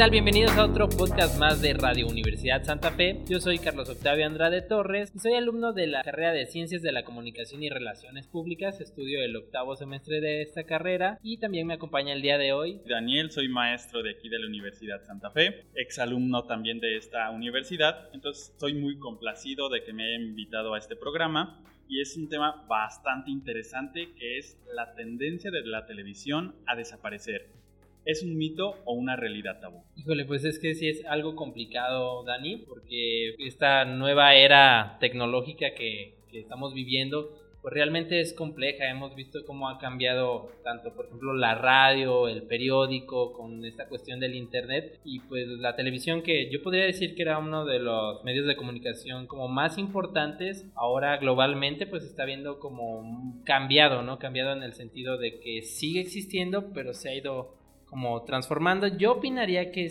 Hola, ¿qué tal? Bienvenidos a otro podcast más de Radio Universidad Santa Fe. Yo soy Carlos Octavio Andrade Torres y soy alumno de la carrera de Ciencias de la Comunicación y Relaciones Públicas. Estudio el octavo semestre de esta carrera y también me acompaña el día de hoy. Daniel, soy maestro de aquí de la Universidad Santa Fe, exalumno también de esta universidad. Entonces, estoy muy complacido de que me hayan invitado a este programa y es un tema bastante interesante que es la tendencia de la televisión a desaparecer. ¿Es un mito o una realidad tabú? Híjole, pues es que sí es algo complicado, Dani, porque esta nueva era tecnológica que, que estamos viviendo, pues realmente es compleja. Hemos visto cómo ha cambiado tanto, por ejemplo, la radio, el periódico, con esta cuestión del internet y pues la televisión que yo podría decir que era uno de los medios de comunicación como más importantes. Ahora globalmente pues está viendo como cambiado, ¿no? Cambiado en el sentido de que sigue existiendo, pero se ha ido como transformando. Yo opinaría que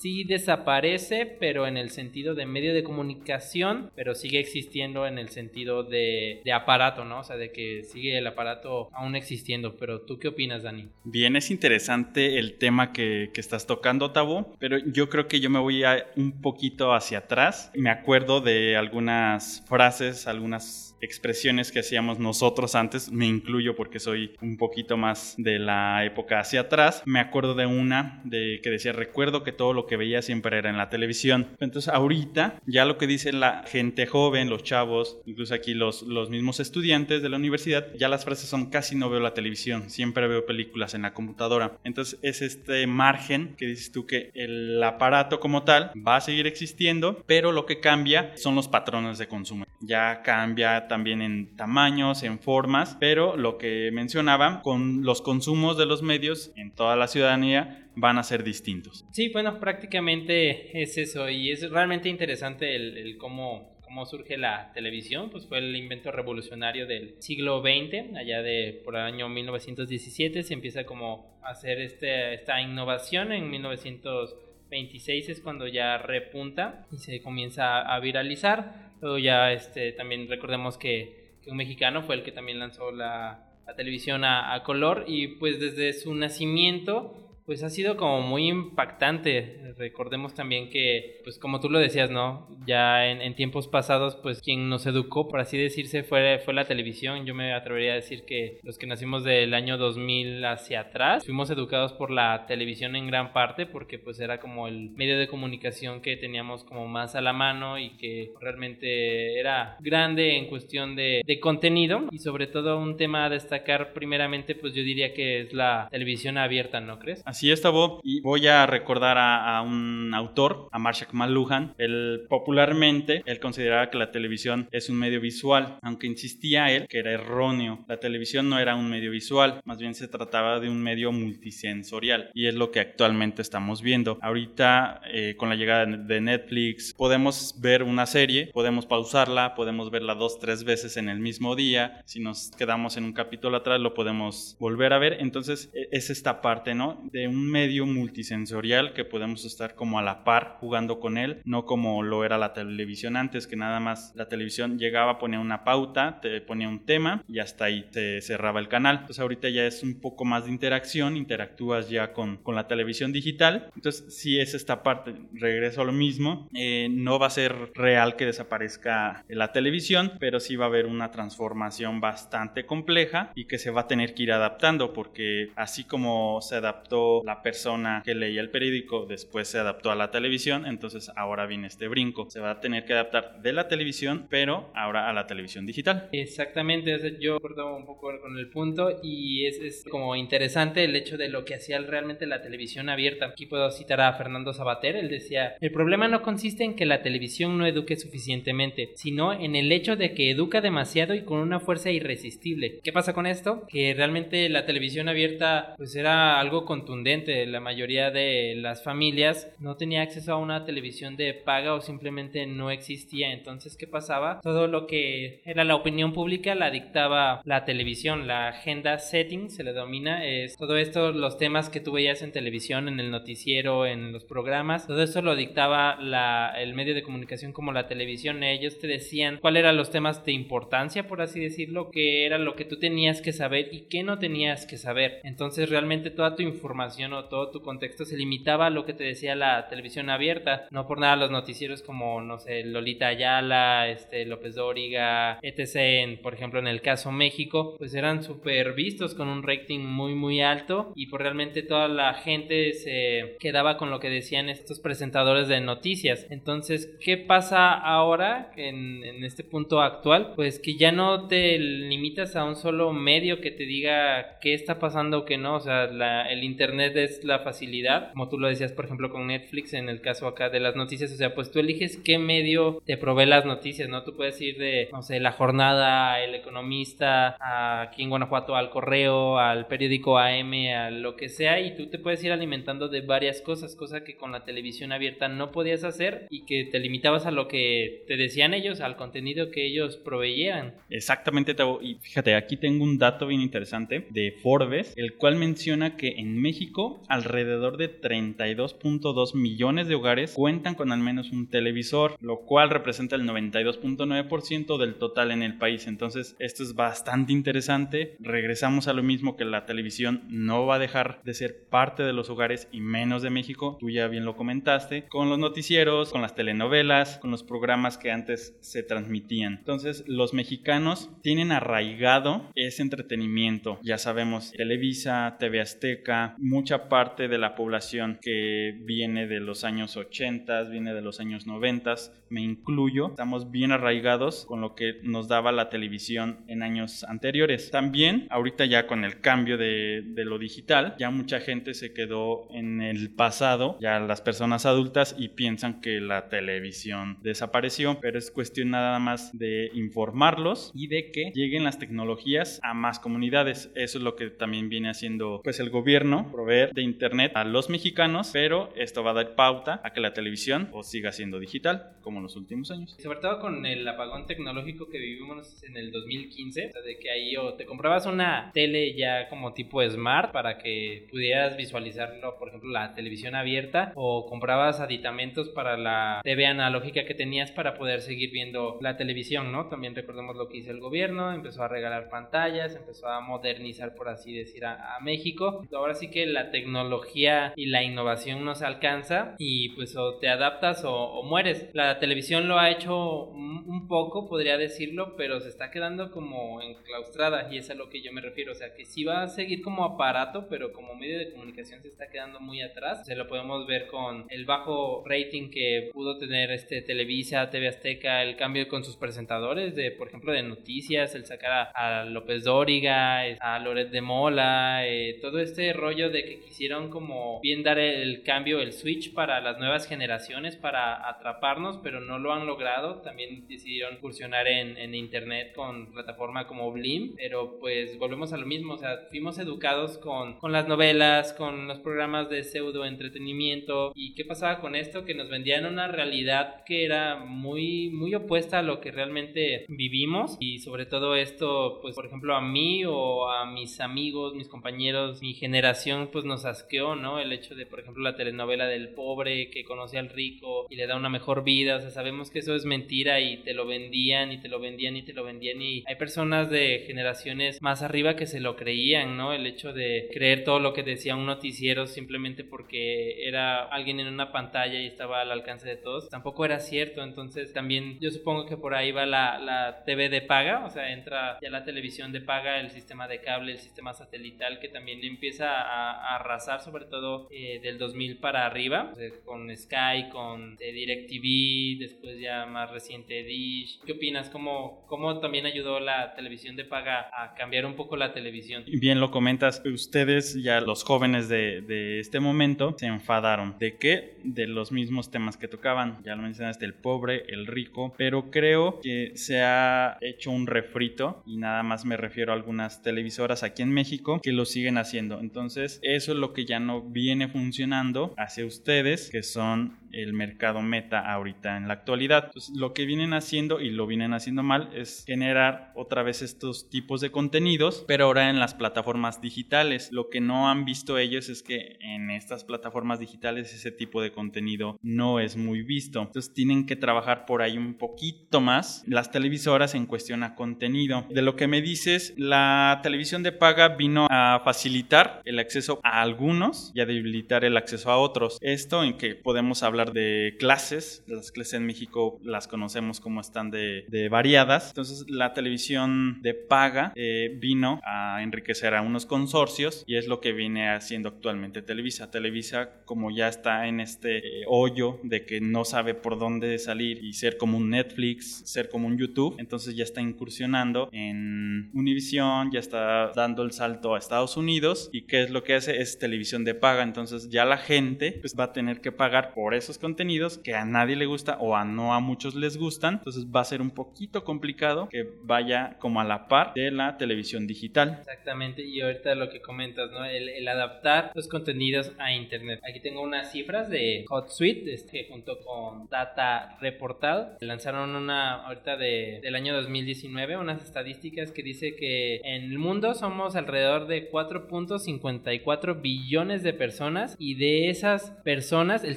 sí desaparece, pero en el sentido de medio de comunicación, pero sigue existiendo en el sentido de, aparato, ¿no? O sea, de que sigue el aparato aún existiendo. Pero tú qué opinas, Dani? Bien, es interesante el tema que, que estás tocando, Tabo, pero yo creo que yo me voy a un poquito hacia atrás. Me acuerdo de algunas frases, algunas expresiones que hacíamos nosotros antes, me incluyo porque soy un poquito más de la época hacia atrás, me acuerdo de una de que decía, recuerdo que todo lo que veía siempre era en la televisión. Entonces ahorita ya lo que dice la gente joven, los chavos, incluso aquí los, los mismos estudiantes de la universidad, ya las frases son casi no veo la televisión, siempre veo películas en la computadora. Entonces es este margen que dices tú que el aparato como tal va a seguir existiendo, pero lo que cambia son los patrones de consumo. Ya cambia también en tamaños, en formas, pero lo que mencionaba, con los consumos de los medios en toda la ciudadanía van a ser distintos. Sí, bueno, prácticamente es eso y es realmente interesante el, cómo cómo surge la televisión, pues fue el invento revolucionario del siglo XX, allá de por el año 1917 se empieza como a hacer este, esta innovación, en 1926 es cuando ya repunta y se comienza a viralizar, Luego ya este, también recordemos que, un mexicano fue el que también lanzó la, televisión a, a, color y pues desde su nacimiento pues ha sido como muy impactante. Recordemos también que, pues como tú lo decías, ¿no? Ya en, tiempos pasados, pues quien nos educó, por así decirse, fue, fue la televisión. Yo me atrevería a decir que los que nacimos del año 2000 hacia atrás, fuimos educados por la televisión en gran parte, porque pues era como el medio de comunicación que teníamos como más a la mano y que realmente era grande en cuestión de, contenido y sobre todo un tema a destacar primeramente, pues yo diría que es la televisión abierta, ¿no crees? Es, Tabo. Y voy a recordar a, un autor, a Marshall McLuhan. Él popularmente, él consideraba que la televisión es un medio visual, aunque insistía él que era erróneo. La televisión no era un medio visual, más bien se trataba de un medio multisensorial. Y es lo que actualmente estamos viendo. Ahorita, eh, con la llegada de Netflix, podemos ver una serie, podemos pausarla, podemos verla dos, tres veces en el mismo día. Si nos quedamos en un capítulo atrás, lo podemos volver a ver. Entonces, e, es esta parte, ¿no? Un medio multisensorial que podemos estar como a la par jugando con él, no como lo era la televisión antes, que nada más la televisión llegaba, ponía una pauta, te ponía un tema y hasta ahí se cerraba el canal. Entonces ahorita ya es un poco más de interacción, interactúas ya con, con la televisión digital. Entonces si es esta parte, regreso a lo mismo, eh, no va a ser real que desaparezca la televisión, pero sí va a haber una transformación bastante compleja y que se va a tener que ir adaptando porque así como se adaptó la persona que leía el periódico después se adaptó a la televisión, entonces ahora viene este brinco. Se va a tener que adaptar de la televisión, pero ahora a la televisión digital. Exactamente, yo acuerdo un poco con el punto y es, es, como interesante el hecho de lo que hacía realmente la televisión abierta. Aquí puedo citar a Fernando Sabater, él decía, el problema no consiste en que la televisión no eduque suficientemente, sino en el hecho de que educa demasiado y con una fuerza irresistible. ¿Qué pasa con esto? Que realmente la televisión abierta pues era algo contundente la mayoría de las familias no tenía acceso a una televisión de paga o simplemente no existía. Entonces, ¿qué pasaba? Todo lo que era la opinión pública la dictaba la televisión, la agenda setting se le domina, es todo esto, los temas que tú veías en televisión, en el noticiero, en los programas, todo esto lo dictaba la, el medio de comunicación como la televisión. Ellos te decían cuáles eran los temas de importancia, por así decirlo, qué era lo que tú tenías que saber y qué no tenías que saber. Entonces, realmente toda tu información información o todo tu contexto se limitaba a lo que te decía la televisión abierta. No por nada los noticieros como, no sé, Lolita Ayala, este, López Dóriga, etc., por ejemplo, en el caso México, pues eran súper vistos con un rating muy, muy alto y pues realmente toda la gente se quedaba con lo que decían estos presentadores de noticias. Entonces, ¿qué pasa ahora en, en este punto actual? Pues que ya no te limitas a un solo medio que te diga qué está pasando o qué no. O sea, el Internet es la facilidad, como tú lo decías, por ejemplo, con Netflix, en el caso acá de las noticias. O sea, pues tú eliges qué medio te provee las noticias, ¿no? Tú puedes ir de, no sé, La Jornada, El Economista, aquí en Guanajuato al Correo, al periódico AM, a lo que sea, y tú te puedes ir alimentando de varias cosas, cosa que con la televisión abierta no podías hacer y que te limitabas a lo que te decían ellos, al contenido que ellos proveían. Exactamente, Y fíjate, aquí tengo un dato bien interesante de Forbes, el cual menciona que en México alrededor de 32.2 millones de hogares cuentan con al menos un televisor, lo cual representa el 92.9% del total en el país. Entonces, esto es bastante interesante. Regresamos a lo mismo que la televisión no va a dejar de ser parte de los hogares y menos de México. Tú ya bien lo comentaste, con los noticieros, con las telenovelas, con los programas que antes se transmitían. Entonces, los mexicanos tienen arraigado ese entretenimiento. Ya sabemos, Televisa, TV Azteca, mucha parte de la población que viene de los años 80, viene de los años 90, me incluyo, estamos bien arraigados con lo que nos daba la televisión en años anteriores. También, ahorita ya con el cambio de, de lo digital, ya mucha gente se quedó en el pasado, ya las personas adultas, y piensan que la televisión desapareció, pero es cuestión nada más de informarlos y de que lleguen las tecnologías a más comunidades. Eso es lo que también viene haciendo pues el gobierno, proveer de internet a los mexicanos, pero esto va a dar pauta a que la televisión o siga siendo digital como en los últimos años. Sobre todo con el apagón tecnológico que vivimos en el 2015, o sea, de que ahí o te comprabas una tele ya como tipo smart para que pudieras visualizarlo, por ejemplo, la televisión abierta o comprabas aditamentos para la TV analógica que tenías para poder seguir viendo la televisión, ¿no? También recordemos lo que hizo el gobierno, empezó a regalar pantallas, empezó a modernizar, por así decir, a, México. Ahora sí que la tecnología y la innovación nos alcanza y pues o te adaptas o, mueres. La televisión lo ha hecho un, poco, podría decirlo, pero se está quedando como enclaustrada y es a lo que yo me refiero. O sea, que sí va a seguir como aparato, pero como medio de comunicación se está quedando muy atrás. Se lo podemos ver con el bajo rating que pudo tener este Televisa, TV Azteca, el cambio con sus presentadores de, por ejemplo, de noticias, el sacar a, López Dóriga, a Loret de Mola, eh, todo este rollo de que quisieron como bien dar el, cambio, el switch para las nuevas generaciones, para atraparnos, pero no lo han logrado. También decidieron incursionar en, en internet con plataforma como Blim, pero pues volvemos a lo mismo, o sea, fuimos educados con, con las novelas, con los programas de pseudo entretenimiento. Y qué pasaba con esto que nos vendían una realidad que era muy muy opuesta a lo que realmente vivimos. Y sobre todo esto pues por ejemplo a mí o a mis amigos mis compañeros mi generación pues nos asqueó no el hecho de por ejemplo la telenovela del pobre que conoce al rico y le da una mejor vida. O sea sabemos que eso es mentira y te lo vendían y te lo vendían y te lo vendían. Y hay personas de generaciones más arriba que se lo creían no el hecho de creer todo lo que decía un noticiero simplemente porque era alguien en una pantalla y estaba al alcance de todos, tampoco era cierto. Entonces también yo supongo que por ahí va la, la TV de paga, o sea, entra ya la televisión de paga, el sistema de cable, el sistema satelital que también empieza a, arrasar, sobre todo eh, del 2000 para arriba, con Sky, con eh, DirecTV, después ya más reciente Dish. ¿Qué opinas? ¿Cómo, ¿Cómo también ayudó la televisión de paga a cambiar un poco la televisión? Bien lo comentas, ustedes ya los jóvenes de, de este momento se enfadaron. ¿De qué? De los mismos temas que tocaban. Ya lo mencionaste, el pobre, el rico. Pero creo que se ha hecho un refrito y nada más me refiero a algunas televisoras aquí en México que lo siguen haciendo. Entonces, eso es lo que ya no viene funcionando hacia ustedes, que son el mercado meta ahorita en la actualidad. Lo que vienen haciendo y lo vienen haciendo mal es generar otra vez estos tipos de contenidos, pero ahora en las plataformas digitales. Lo que no han visto ellos es que en estas plataformas digitales ese tipo de contenido no es muy visto. Entonces tienen que trabajar por ahí un poquito más las televisoras en cuestión a contenido. De lo que me dices, la televisión de paga vino a facilitar el acceso a algunos y a debilitar el acceso a otros. Esto en que podemos hablar de clases, las clases en México las conocemos como están de, variadas, entonces la televisión de paga eh, vino a enriquecer a unos consorcios y es lo que viene haciendo actualmente Televisa. Televisa como ya está en este eh, hoyo de que no sabe por dónde salir y ser como un Netflix, ser como un YouTube, entonces ya está incursionando en Univision, ya está dando el salto a Estados Unidos y qué es lo que hace es televisión de paga, entonces ya la gente pues va a tener que pagar por esos contenidos que a nadie le gusta o a no a muchos les gustan, entonces va a ser un poquito complicado que vaya como a la par de la televisión digital. Exactamente, y ahorita lo que comentas, ¿no? El, el adaptar los contenidos a internet. Aquí tengo unas cifras de HotSuite, este, junto con Data Reportal, lanzaron una ahorita de, del año 2019, unas estadísticas que dice que en el mundo somos alrededor de 4.54 billones de personas y de esas personas el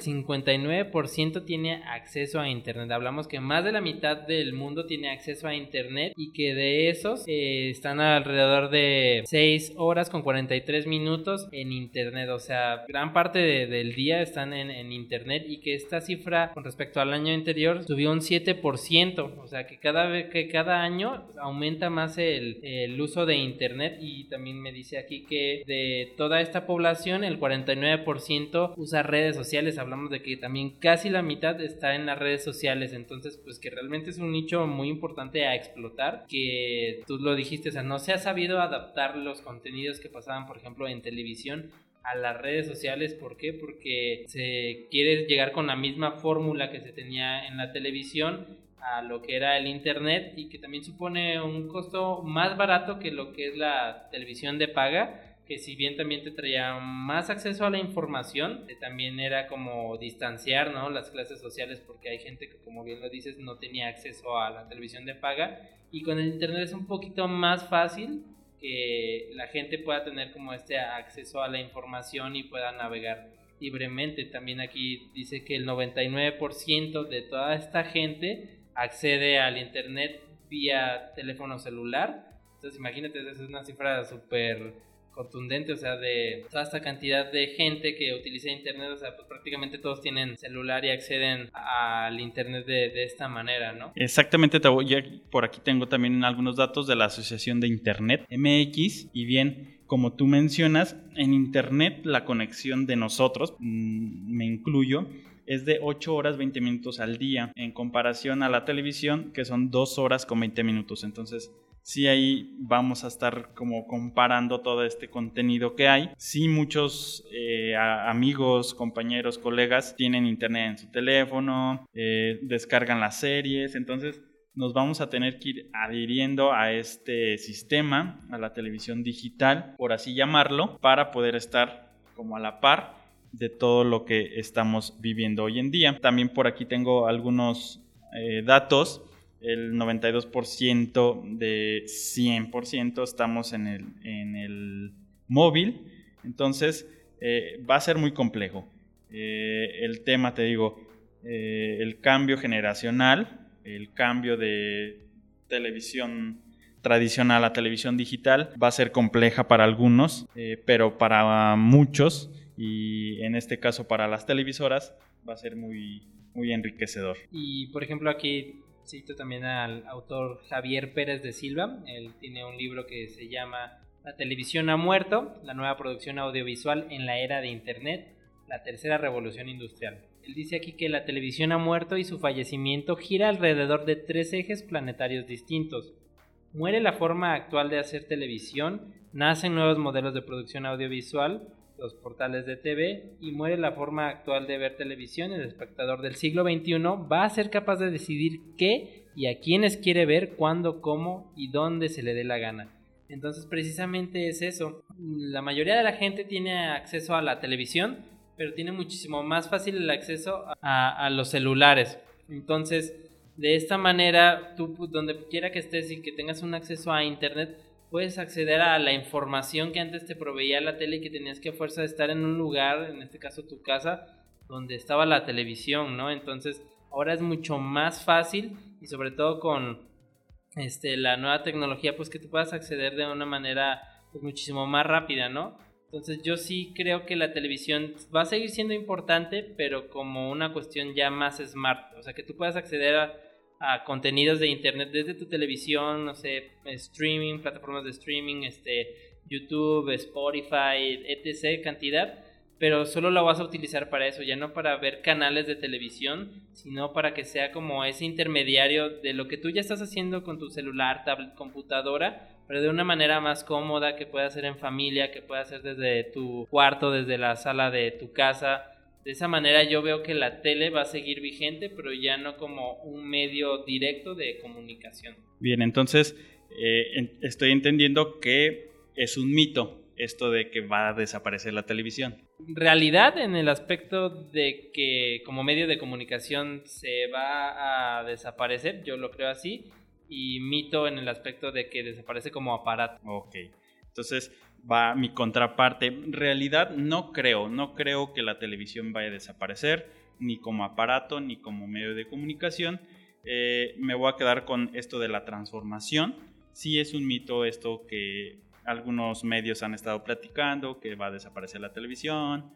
59% tiene acceso a internet. Hablamos que más de la mitad del mundo tiene acceso a internet y que de esos eh, están alrededor de 6 horas con 43 minutos en internet. O sea, gran parte del día están en, internet y que esta cifra con respecto al año anterior subió un 7%. O sea, que cada, vez, que cada año aumenta más el, el uso de internet y también me dice aquí que de toda esta población el 49% usa redes sociales. Hablamos de que también casi la mitad está en las redes sociales. Entonces, pues que realmente es un nicho muy importante a explotar. Que tú lo dijiste, o sea, no se ha sabido adaptar los contenidos que pasaban, por ejemplo, en televisión a las redes sociales. ¿Por qué? Porque se quiere llegar con la misma fórmula que se tenía en la televisión a lo que era el internet y que también supone un costo más barato que lo que es la televisión de paga que si bien también te traía más acceso a la información, eh, también era como distanciar ¿no? las clases sociales porque hay gente que como bien lo dices no tenía acceso a la televisión de paga y con el internet es un poquito más fácil que la gente pueda tener como este acceso a la información y pueda navegar libremente. También aquí dice que el 99% de toda esta gente accede al internet vía teléfono celular. Entonces imagínate, esa es una cifra súper contundente, o sea, de toda esta cantidad de gente que utiliza Internet, o sea, pues prácticamente todos tienen celular y acceden al Internet de, esta manera, ¿no? Exactamente, por aquí tengo también algunos datos de la Asociación de Internet MX y bien, como tú mencionas, en Internet la conexión de nosotros, mm, me incluyo, es de 8 horas 20 minutos al día en comparación a la televisión que son 2 horas con 20 minutos. Entonces, sí ahí vamos a estar como comparando todo este contenido que hay. Sí muchos eh, amigos, compañeros, colegas tienen internet en su teléfono, eh, descargan las series, entonces nos vamos a tener que ir adhiriendo a este sistema, a la televisión digital, por así llamarlo, para poder estar como a la par de todo lo que estamos viviendo hoy en día. También por aquí tengo algunos eh, datos el 92% de 100% estamos en el, en el móvil, entonces eh, va a ser muy complejo. Eh, el tema, te digo, eh, el cambio generacional, el cambio de televisión tradicional a televisión digital va a ser compleja para algunos, pero para muchos, y en este caso para las televisoras, va a ser muy, muy enriquecedor. Y por ejemplo aquí Cito también al autor Javier Pérez de Silva. Él tiene un libro que se llama La televisión ha muerto, la nueva producción audiovisual en la era de Internet, la tercera revolución industrial. Él dice aquí que la televisión ha muerto y su fallecimiento gira alrededor de tres ejes planetarios distintos. Muere la forma actual de hacer televisión, nacen nuevos modelos de producción audiovisual, los portales de TV y muere la forma actual de ver televisión, el espectador del siglo XXI va a ser capaz de decidir qué y a quiénes quiere ver, cuándo, cómo y dónde se le dé la gana. Entonces precisamente es eso. La mayoría de la gente tiene acceso a la televisión, pero tiene muchísimo más fácil el acceso a, a los celulares. Entonces, de esta manera, tú donde quiera que estés y que tengas un acceso a Internet, puedes acceder a la información que antes te proveía la tele y que tenías que a fuerza de estar en un lugar, en este caso tu casa, donde estaba la televisión, ¿no? Entonces, ahora es mucho más fácil y sobre todo con este, la nueva tecnología, pues que tú puedas acceder de una manera pues, muchísimo más rápida, ¿no? Entonces yo sí creo que la televisión va a seguir siendo importante, pero como una cuestión ya más smart. O sea, que tú puedas acceder a, a contenidos de internet desde tu televisión, no sé, streaming, plataformas de streaming, este, YouTube, Spotify, etc. cantidad, pero solo la vas a utilizar para eso, ya no para ver canales de televisión, sino para que sea como ese intermediario de lo que tú ya estás haciendo con tu celular, tablet, computadora, pero de una manera más cómoda, que pueda hacer en familia, que pueda hacer desde tu cuarto, desde la sala de tu casa. De esa manera yo veo que la tele va a seguir vigente, pero ya no como un medio directo de comunicación. Bien, entonces eh, estoy entendiendo que es un mito esto de que va a desaparecer la televisión. Realidad en el aspecto de que como medio de comunicación se va a desaparecer, yo lo creo así, y mito en el aspecto de que desaparece como aparato. Ok, entonces va mi contraparte. Realidad no creo, no creo que la televisión vaya a desaparecer, ni como aparato, ni como medio de comunicación. Eh, me voy a quedar con esto de la transformación. Sí es un mito esto que algunos medios han estado platicando, que va a desaparecer la televisión,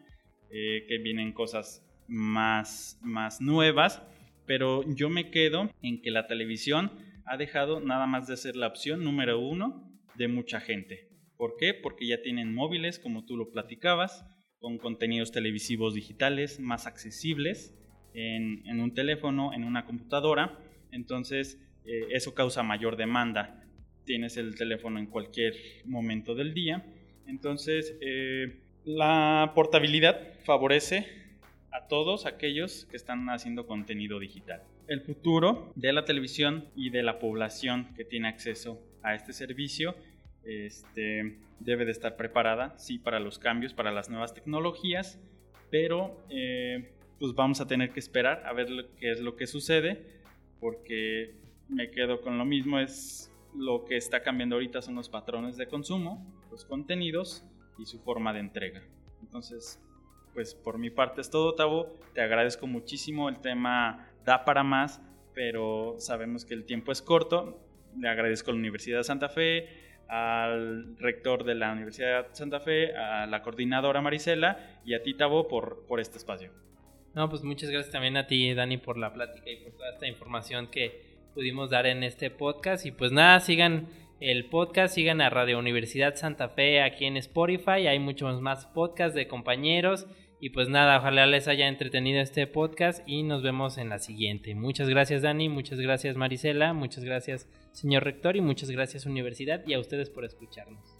eh, que vienen cosas más, más nuevas, pero yo me quedo en que la televisión ha dejado nada más de ser la opción número uno de mucha gente. ¿Por qué? Porque ya tienen móviles, como tú lo platicabas, con contenidos televisivos digitales más accesibles en, un teléfono, en una computadora. Entonces, eh, eso causa mayor demanda tienes el teléfono en cualquier momento del día. Entonces, eh, la portabilidad favorece a todos aquellos que están haciendo contenido digital. El futuro de la televisión y de la población que tiene acceso a este servicio este, debe de estar preparada, sí, para los cambios, para las nuevas tecnologías, pero eh, pues vamos a tener que esperar a ver qué es lo que sucede, porque me quedo con lo mismo, es lo que está cambiando ahorita son los patrones de consumo, los contenidos y su forma de entrega. Entonces, pues por mi parte es todo, Tavo. Te agradezco muchísimo. El tema da para más, pero sabemos que el tiempo es corto. Le agradezco a la Universidad de Santa Fe, al rector de la Universidad de Santa Fe, a la coordinadora Marisela y a ti, Tavo, por, por este espacio. No, pues muchas gracias también a ti, Dani, por la plática y por toda esta información que, pudimos dar en este podcast. Y pues nada, sigan el podcast, sigan a Radio Universidad Santa Fe aquí en Spotify. Hay muchos más podcasts de compañeros. Y pues nada, ojalá les haya entretenido este podcast y nos vemos en la siguiente. Muchas gracias Dani, muchas gracias Marisela, muchas gracias señor rector y muchas gracias universidad y a ustedes por escucharnos.